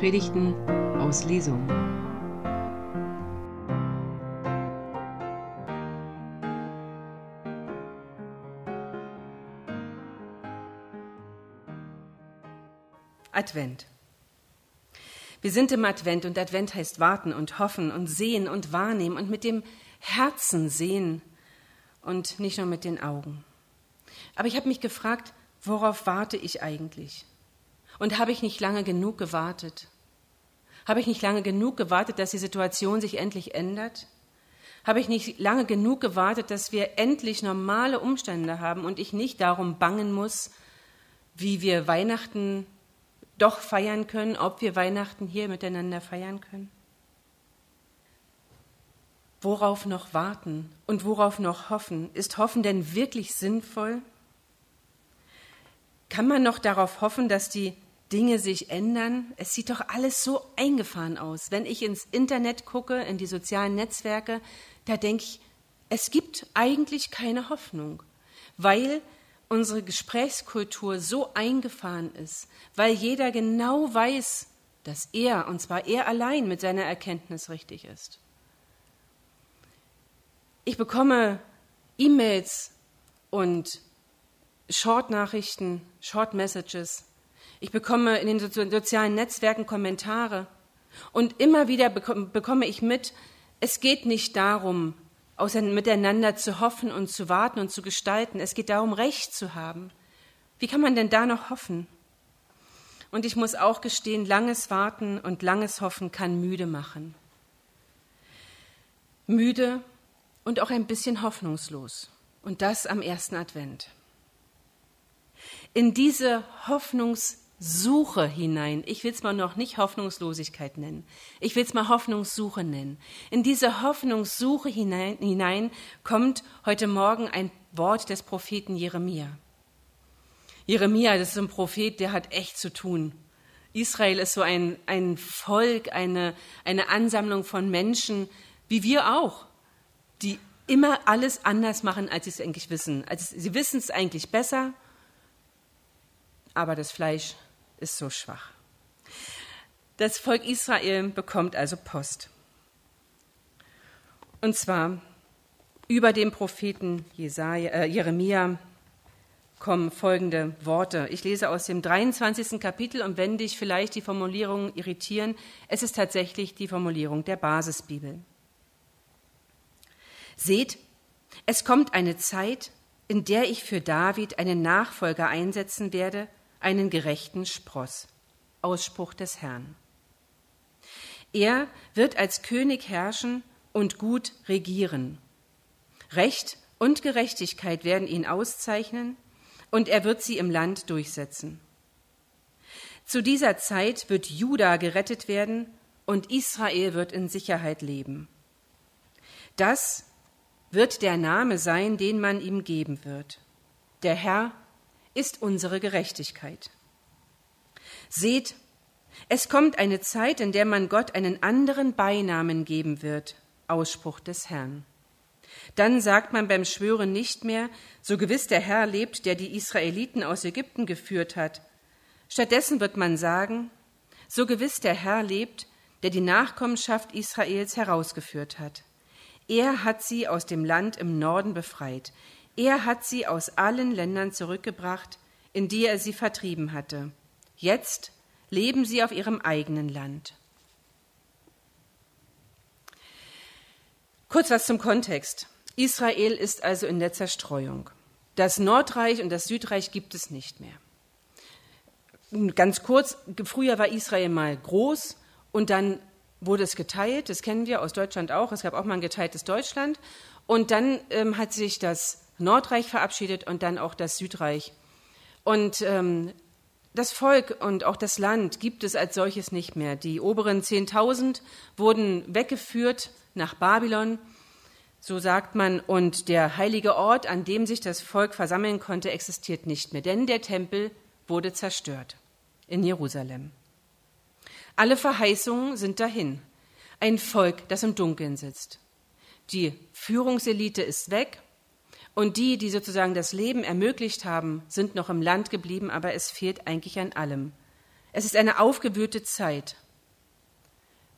Predigten aus Lesung. Advent. Wir sind im Advent und Advent heißt warten und hoffen und sehen und wahrnehmen und mit dem Herzen sehen und nicht nur mit den Augen. Aber ich habe mich gefragt, worauf warte ich eigentlich? Und habe ich nicht lange genug gewartet? Habe ich nicht lange genug gewartet, dass die Situation sich endlich ändert? Habe ich nicht lange genug gewartet, dass wir endlich normale Umstände haben und ich nicht darum bangen muss, wie wir Weihnachten doch feiern können, ob wir Weihnachten hier miteinander feiern können? Worauf noch warten und worauf noch hoffen? Ist Hoffen denn wirklich sinnvoll? Kann man noch darauf hoffen, dass die Dinge sich ändern? Es sieht doch alles so eingefahren aus. Wenn ich ins Internet gucke, in die sozialen Netzwerke, da denke ich, es gibt eigentlich keine Hoffnung, weil unsere Gesprächskultur so eingefahren ist, weil jeder genau weiß, dass er, und zwar er allein, mit seiner Erkenntnis richtig ist. Ich bekomme E-Mails und Short-Nachrichten, Short-Messages. Ich bekomme in den sozialen Netzwerken Kommentare. Und immer wieder bekomme ich mit, es geht nicht darum, miteinander zu hoffen und zu warten und zu gestalten. Es geht darum, Recht zu haben. Wie kann man denn da noch hoffen? Und ich muss auch gestehen, langes Warten und langes Hoffen kann müde machen. Müde und auch ein bisschen hoffnungslos. Und das am ersten Advent. In diese Hoffnungssuche hinein, ich will es mal noch nicht Hoffnungslosigkeit nennen, ich will es mal Hoffnungssuche nennen. In diese Hoffnungssuche hinein, hinein kommt heute Morgen ein Wort des Propheten Jeremia. Jeremia, das ist ein Prophet, der hat echt zu tun. Israel ist so ein, ein Volk, eine, eine Ansammlung von Menschen, wie wir auch, die immer alles anders machen, als sie es eigentlich wissen. Also sie wissen es eigentlich besser, aber das Fleisch ist so schwach. Das Volk Israel bekommt also Post. Und zwar über den Propheten Jesaja, äh, Jeremia kommen folgende Worte. Ich lese aus dem 23. Kapitel und wenn dich vielleicht die Formulierungen irritieren, es ist tatsächlich die Formulierung der Basisbibel. Seht, es kommt eine Zeit, in der ich für David einen Nachfolger einsetzen werde, einen gerechten Spross. Ausspruch des Herrn. Er wird als König herrschen und gut regieren. Recht und Gerechtigkeit werden ihn auszeichnen und er wird sie im Land durchsetzen. Zu dieser Zeit wird Juda gerettet werden und Israel wird in Sicherheit leben. Das wird der Name sein, den man ihm geben wird. Der Herr ist unsere Gerechtigkeit. Seht, es kommt eine Zeit, in der man Gott einen anderen Beinamen geben wird, Ausspruch des Herrn. Dann sagt man beim Schwören nicht mehr, so gewiss der Herr lebt, der die Israeliten aus Ägypten geführt hat. Stattdessen wird man sagen, so gewiss der Herr lebt, der die Nachkommenschaft Israels herausgeführt hat. Er hat sie aus dem Land im Norden befreit. Er hat sie aus allen Ländern zurückgebracht, in die er sie vertrieben hatte. Jetzt leben sie auf ihrem eigenen Land. Kurz was zum Kontext. Israel ist also in der Zerstreuung. Das Nordreich und das Südreich gibt es nicht mehr. Ganz kurz, früher war Israel mal groß und dann wurde es geteilt, das kennen wir aus Deutschland auch, es gab auch mal ein geteiltes Deutschland. Und dann ähm, hat sich das Nordreich verabschiedet und dann auch das Südreich. Und ähm, das Volk und auch das Land gibt es als solches nicht mehr. Die oberen 10.000 wurden weggeführt nach Babylon, so sagt man, und der heilige Ort, an dem sich das Volk versammeln konnte, existiert nicht mehr, denn der Tempel wurde zerstört in Jerusalem. Alle Verheißungen sind dahin. Ein Volk, das im Dunkeln sitzt. Die Führungselite ist weg und die, die sozusagen das Leben ermöglicht haben, sind noch im Land geblieben, aber es fehlt eigentlich an allem. Es ist eine aufgewühlte Zeit.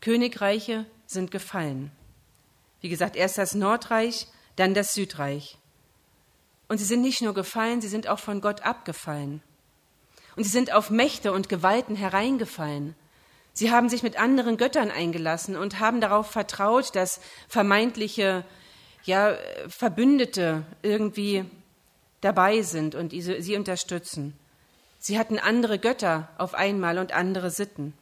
Königreiche sind gefallen. Wie gesagt, erst das Nordreich, dann das Südreich. Und sie sind nicht nur gefallen, sie sind auch von Gott abgefallen. Und sie sind auf Mächte und Gewalten hereingefallen. Sie haben sich mit anderen Göttern eingelassen und haben darauf vertraut, dass vermeintliche ja, Verbündete irgendwie dabei sind und sie unterstützen. Sie hatten andere Götter auf einmal und andere Sitten.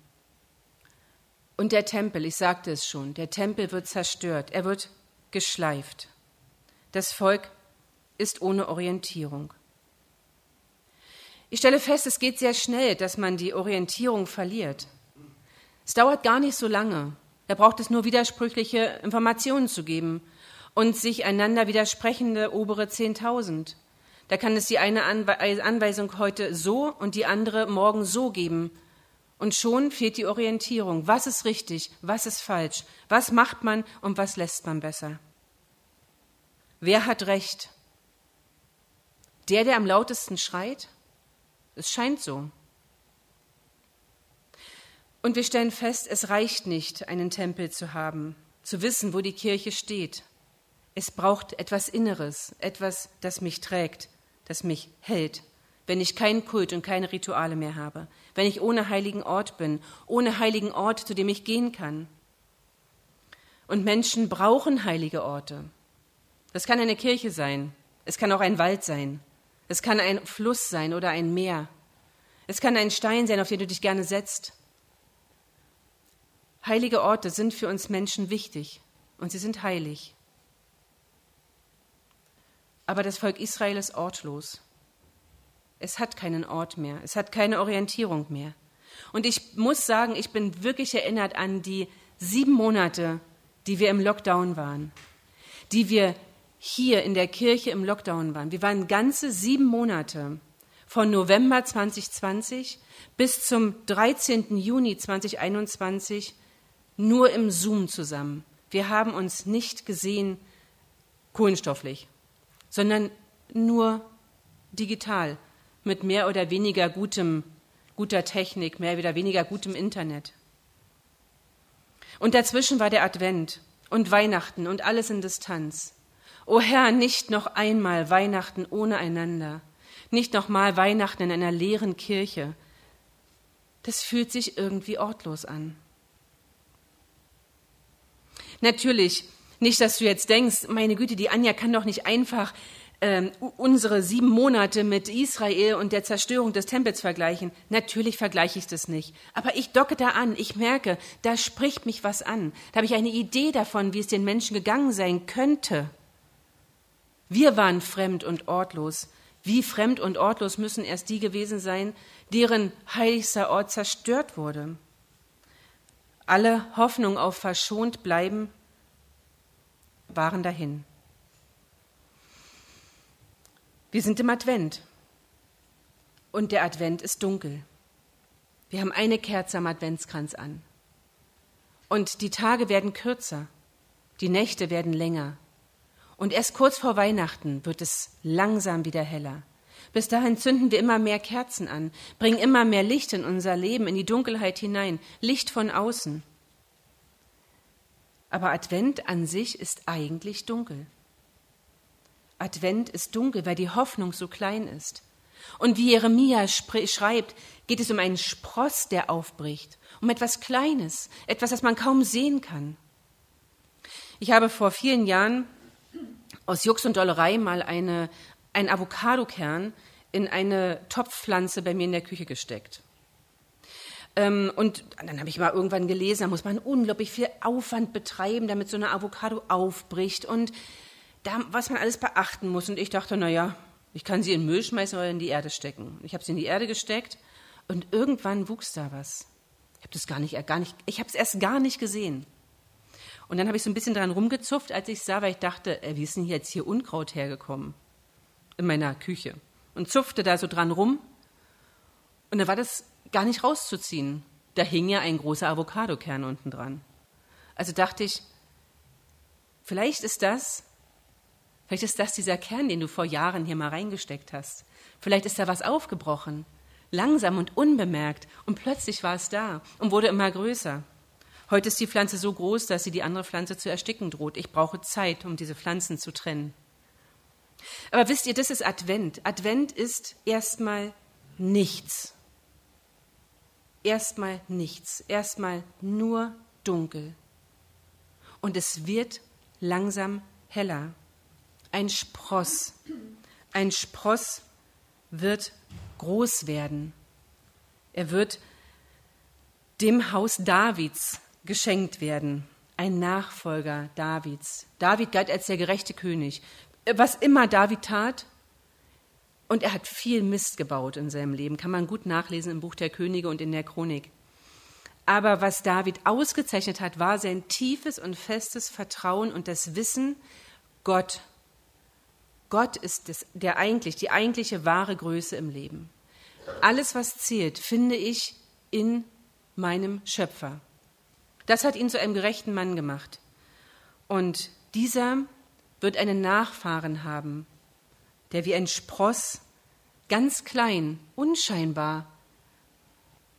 Und der Tempel, ich sagte es schon, der Tempel wird zerstört, er wird geschleift. Das Volk ist ohne Orientierung. Ich stelle fest, es geht sehr schnell, dass man die Orientierung verliert. Es dauert gar nicht so lange. Da braucht es nur widersprüchliche Informationen zu geben und sich einander widersprechende obere Zehntausend. Da kann es die eine Anweisung heute so und die andere morgen so geben. Und schon fehlt die Orientierung. Was ist richtig? Was ist falsch? Was macht man und was lässt man besser? Wer hat Recht? Der, der am lautesten schreit? Es scheint so. Und wir stellen fest, es reicht nicht, einen Tempel zu haben, zu wissen, wo die Kirche steht. Es braucht etwas Inneres, etwas, das mich trägt, das mich hält, wenn ich keinen Kult und keine Rituale mehr habe, wenn ich ohne heiligen Ort bin, ohne heiligen Ort, zu dem ich gehen kann. Und Menschen brauchen heilige Orte. Das kann eine Kirche sein, es kann auch ein Wald sein, es kann ein Fluss sein oder ein Meer, es kann ein Stein sein, auf den du dich gerne setzt. Heilige Orte sind für uns Menschen wichtig und sie sind heilig. Aber das Volk Israel ist ortlos. Es hat keinen Ort mehr, es hat keine Orientierung mehr. Und ich muss sagen, ich bin wirklich erinnert an die sieben Monate, die wir im Lockdown waren, die wir hier in der Kirche im Lockdown waren. Wir waren ganze sieben Monate von November 2020 bis zum 13. Juni 2021 nur im Zoom zusammen. Wir haben uns nicht gesehen kohlenstofflich sondern nur digital mit mehr oder weniger gutem, guter Technik, mehr oder weniger gutem Internet. Und dazwischen war der Advent und Weihnachten und alles in Distanz. O Herr, nicht noch einmal Weihnachten ohne einander, nicht noch mal Weihnachten in einer leeren Kirche. Das fühlt sich irgendwie ortlos an. Natürlich nicht, dass du jetzt denkst, meine Güte, die Anja kann doch nicht einfach ähm, unsere sieben Monate mit Israel und der Zerstörung des Tempels vergleichen. Natürlich vergleiche ich das nicht. Aber ich docke da an. Ich merke, da spricht mich was an. Da habe ich eine Idee davon, wie es den Menschen gegangen sein könnte. Wir waren fremd und ortlos. Wie fremd und ortlos müssen erst die gewesen sein, deren heiligster Ort zerstört wurde. Alle Hoffnung auf verschont bleiben waren dahin. Wir sind im Advent und der Advent ist dunkel. Wir haben eine Kerze am Adventskranz an. Und die Tage werden kürzer, die Nächte werden länger. Und erst kurz vor Weihnachten wird es langsam wieder heller. Bis dahin zünden wir immer mehr Kerzen an, bringen immer mehr Licht in unser Leben, in die Dunkelheit hinein, Licht von außen. Aber Advent an sich ist eigentlich dunkel. Advent ist dunkel, weil die Hoffnung so klein ist. Und wie Jeremia schreibt, geht es um einen Spross, der aufbricht, um etwas Kleines, etwas, das man kaum sehen kann. Ich habe vor vielen Jahren aus Jux und Dollerei mal eine, einen Avocadokern in eine Topfpflanze bei mir in der Küche gesteckt. Ähm, und dann habe ich mal irgendwann gelesen, da muss man unglaublich viel Aufwand betreiben, damit so eine Avocado aufbricht und da, was man alles beachten muss. Und ich dachte, naja, ich kann sie in den Müll schmeißen oder in die Erde stecken. Ich habe sie in die Erde gesteckt und irgendwann wuchs da was. Ich habe das gar nicht, gar nicht, es erst gar nicht gesehen. Und dann habe ich so ein bisschen dran rumgezupft, als ich sah, weil ich dachte, äh, wie ist denn jetzt hier Unkraut hergekommen in meiner Küche? Und zupfte da so dran rum. Und da war das gar nicht rauszuziehen. Da hing ja ein großer Avocadokern unten dran. Also dachte ich, vielleicht ist das, vielleicht ist das dieser Kern, den du vor Jahren hier mal reingesteckt hast. Vielleicht ist da was aufgebrochen, langsam und unbemerkt, und plötzlich war es da und wurde immer größer. Heute ist die Pflanze so groß, dass sie die andere Pflanze zu ersticken droht. Ich brauche Zeit, um diese Pflanzen zu trennen. Aber wisst ihr, das ist Advent. Advent ist erstmal nichts. Erstmal nichts. Erstmal nur dunkel. Und es wird langsam heller. Ein Spross. Ein Spross wird groß werden. Er wird dem Haus Davids geschenkt werden. Ein Nachfolger Davids. David galt als der gerechte König. Was immer David tat, und er hat viel Mist gebaut in seinem Leben, kann man gut nachlesen im Buch der Könige und in der Chronik. Aber was David ausgezeichnet hat, war sein tiefes und festes Vertrauen und das Wissen, Gott. Gott ist das, der eigentlich, die eigentliche wahre Größe im Leben. Alles, was zählt, finde ich in meinem Schöpfer. Das hat ihn zu einem gerechten Mann gemacht. Und dieser wird einen Nachfahren haben, der wie ein Spross ganz klein, unscheinbar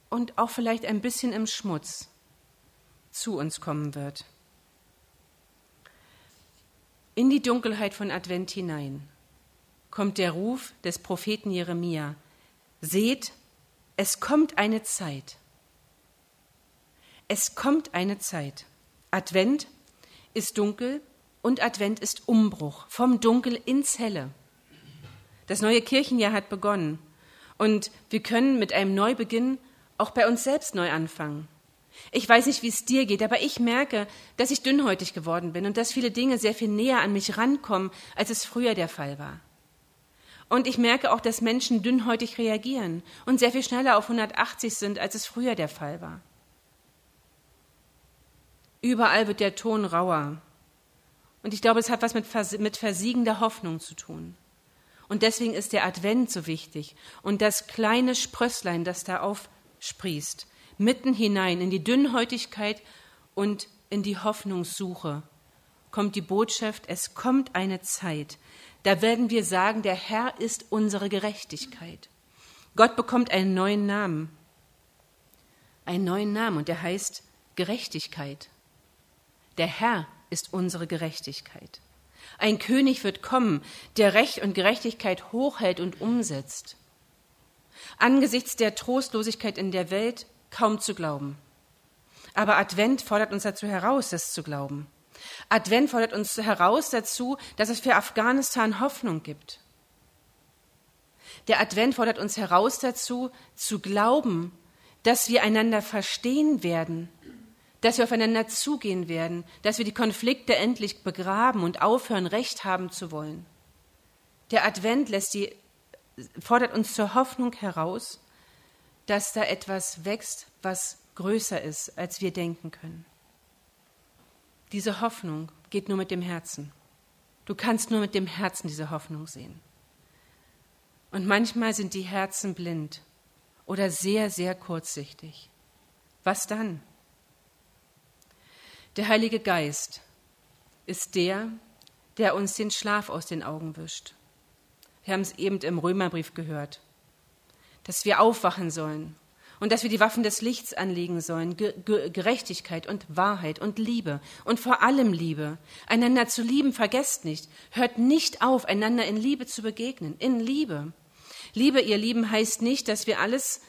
und auch vielleicht ein bisschen im Schmutz zu uns kommen wird. In die Dunkelheit von Advent hinein kommt der Ruf des Propheten Jeremia. Seht, es kommt eine Zeit. Es kommt eine Zeit. Advent ist dunkel und Advent ist Umbruch vom Dunkel ins Helle. Das neue Kirchenjahr hat begonnen und wir können mit einem Neubeginn auch bei uns selbst neu anfangen. Ich weiß nicht, wie es dir geht, aber ich merke, dass ich dünnhäutig geworden bin und dass viele Dinge sehr viel näher an mich rankommen, als es früher der Fall war. Und ich merke auch, dass Menschen dünnhäutig reagieren und sehr viel schneller auf 180 sind, als es früher der Fall war. Überall wird der Ton rauer. Und ich glaube, es hat was mit, Vers mit versiegender Hoffnung zu tun. Und deswegen ist der Advent so wichtig und das kleine Sprösslein, das da auf sprießt, mitten hinein in die Dünnhäutigkeit und in die Hoffnungssuche, kommt die Botschaft, es kommt eine Zeit, da werden wir sagen, der Herr ist unsere Gerechtigkeit. Gott bekommt einen neuen Namen, einen neuen Namen und der heißt Gerechtigkeit. Der Herr ist unsere Gerechtigkeit. Ein König wird kommen, der Recht und Gerechtigkeit hochhält und umsetzt angesichts der Trostlosigkeit in der Welt kaum zu glauben. Aber Advent fordert uns dazu heraus, das zu glauben. Advent fordert uns heraus dazu, dass es für Afghanistan Hoffnung gibt. Der Advent fordert uns heraus dazu, zu glauben, dass wir einander verstehen werden, dass wir aufeinander zugehen werden, dass wir die Konflikte endlich begraben und aufhören, Recht haben zu wollen. Der Advent lässt die fordert uns zur Hoffnung heraus, dass da etwas wächst, was größer ist, als wir denken können. Diese Hoffnung geht nur mit dem Herzen. Du kannst nur mit dem Herzen diese Hoffnung sehen. Und manchmal sind die Herzen blind oder sehr, sehr kurzsichtig. Was dann? Der Heilige Geist ist der, der uns den Schlaf aus den Augen wischt. Wir haben es eben im Römerbrief gehört, dass wir aufwachen sollen und dass wir die Waffen des Lichts anlegen sollen, Ge Gerechtigkeit und Wahrheit und Liebe und vor allem Liebe. Einander zu lieben, vergesst nicht. Hört nicht auf, einander in Liebe zu begegnen, in Liebe. Liebe, ihr Lieben, heißt nicht, dass wir alles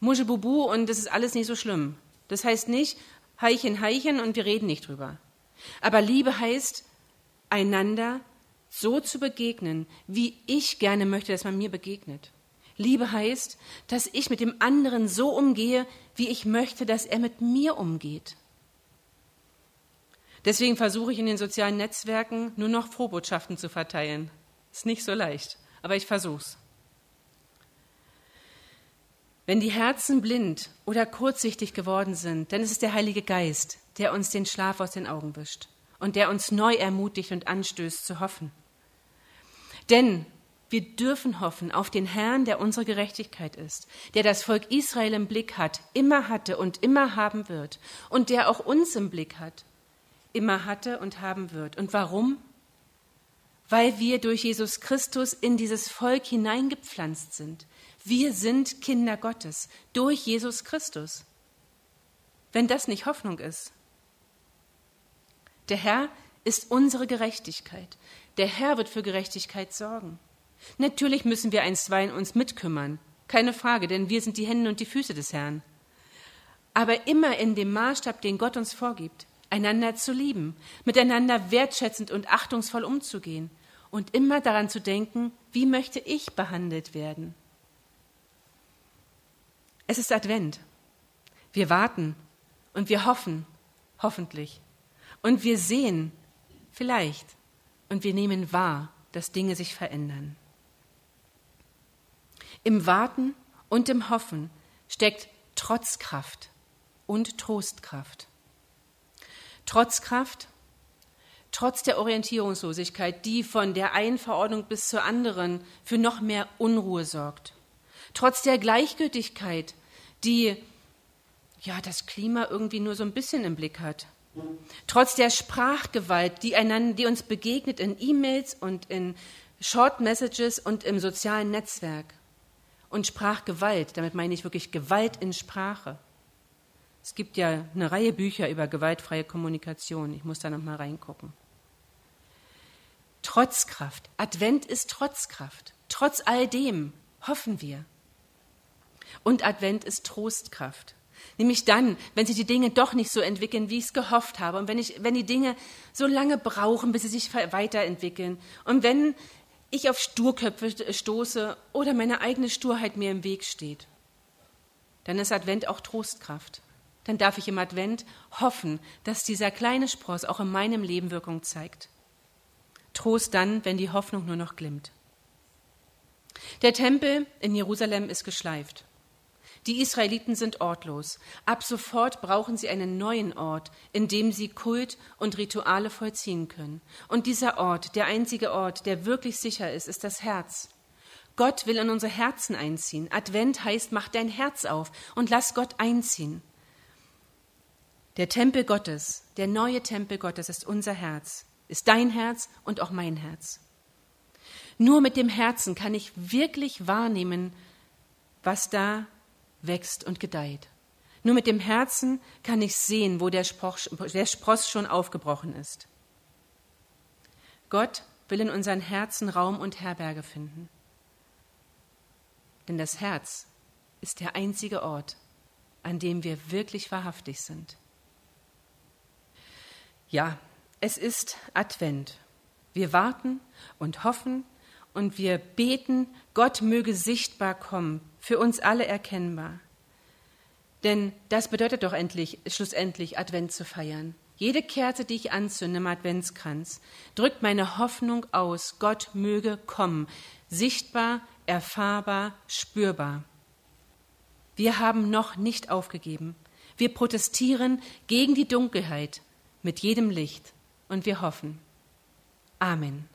Muschebubu und das ist alles nicht so schlimm. Das heißt nicht Heichen, Heichen und wir reden nicht drüber. Aber Liebe heißt, einander so zu begegnen, wie ich gerne möchte, dass man mir begegnet. Liebe heißt, dass ich mit dem anderen so umgehe, wie ich möchte, dass er mit mir umgeht. Deswegen versuche ich in den sozialen Netzwerken nur noch Frohbotschaften zu verteilen. Ist nicht so leicht, aber ich versuch's. Wenn die Herzen blind oder kurzsichtig geworden sind, dann ist es der Heilige Geist, der uns den Schlaf aus den Augen wischt und der uns neu ermutigt und anstößt zu hoffen. Denn wir dürfen hoffen auf den Herrn, der unsere Gerechtigkeit ist, der das Volk Israel im Blick hat, immer hatte und immer haben wird und der auch uns im Blick hat, immer hatte und haben wird. Und warum? Weil wir durch Jesus Christus in dieses Volk hineingepflanzt sind. Wir sind Kinder Gottes durch Jesus Christus. Wenn das nicht Hoffnung ist, Der Herr ist unsere Gerechtigkeit. Der Herr wird für Gerechtigkeit sorgen. Natürlich müssen wir einstweilen uns mitkümmern, keine Frage, denn wir sind die Hände und die Füße des Herrn. Aber immer in dem Maßstab, den Gott uns vorgibt, einander zu lieben, miteinander wertschätzend und achtungsvoll umzugehen und immer daran zu denken, wie möchte ich behandelt werden. Es ist Advent. Wir warten und wir hoffen, hoffentlich. Und wir sehen, vielleicht, und wir nehmen wahr, dass Dinge sich verändern. Im Warten und im Hoffen steckt Trotzkraft und Trostkraft. Trotzkraft, trotz der Orientierungslosigkeit, die von der einen Verordnung bis zur anderen für noch mehr Unruhe sorgt. Trotz der Gleichgültigkeit, die ja das Klima irgendwie nur so ein bisschen im Blick hat. Trotz der Sprachgewalt, die, einander, die uns begegnet in E-Mails und in Short Messages und im sozialen Netzwerk. Und Sprachgewalt, damit meine ich wirklich Gewalt in Sprache. Es gibt ja eine Reihe Bücher über gewaltfreie Kommunikation. Ich muss da noch mal reingucken. Trotzkraft. Advent ist Trotzkraft. Trotz all dem hoffen wir. Und Advent ist Trostkraft. Nämlich dann, wenn sich die Dinge doch nicht so entwickeln, wie ich es gehofft habe. Und wenn, ich, wenn die Dinge so lange brauchen, bis sie sich weiterentwickeln. Und wenn ich auf Sturköpfe stoße oder meine eigene Sturheit mir im Weg steht. Dann ist Advent auch Trostkraft. Dann darf ich im Advent hoffen, dass dieser kleine Spross auch in meinem Leben Wirkung zeigt. Trost dann, wenn die Hoffnung nur noch glimmt. Der Tempel in Jerusalem ist geschleift. Die Israeliten sind ortlos. Ab sofort brauchen sie einen neuen Ort, in dem sie Kult und Rituale vollziehen können. Und dieser Ort, der einzige Ort, der wirklich sicher ist, ist das Herz. Gott will in unsere Herzen einziehen. Advent heißt, mach dein Herz auf und lass Gott einziehen. Der Tempel Gottes, der neue Tempel Gottes ist unser Herz, ist dein Herz und auch mein Herz. Nur mit dem Herzen kann ich wirklich wahrnehmen, was da wächst und gedeiht. Nur mit dem Herzen kann ich sehen, wo der, Spross, der Spross schon aufgebrochen ist. Gott will in unseren Herzen Raum und Herberge finden. Denn das Herz ist der einzige Ort, an dem wir wirklich wahrhaftig sind. Ja, es ist Advent. Wir warten und hoffen und wir beten, Gott möge sichtbar kommen, für uns alle erkennbar. Denn das bedeutet doch endlich, schlussendlich Advent zu feiern. Jede Kerze, die ich anzünde im Adventskranz, drückt meine Hoffnung aus, Gott möge kommen, sichtbar, erfahrbar, spürbar. Wir haben noch nicht aufgegeben. Wir protestieren gegen die Dunkelheit mit jedem Licht und wir hoffen. Amen.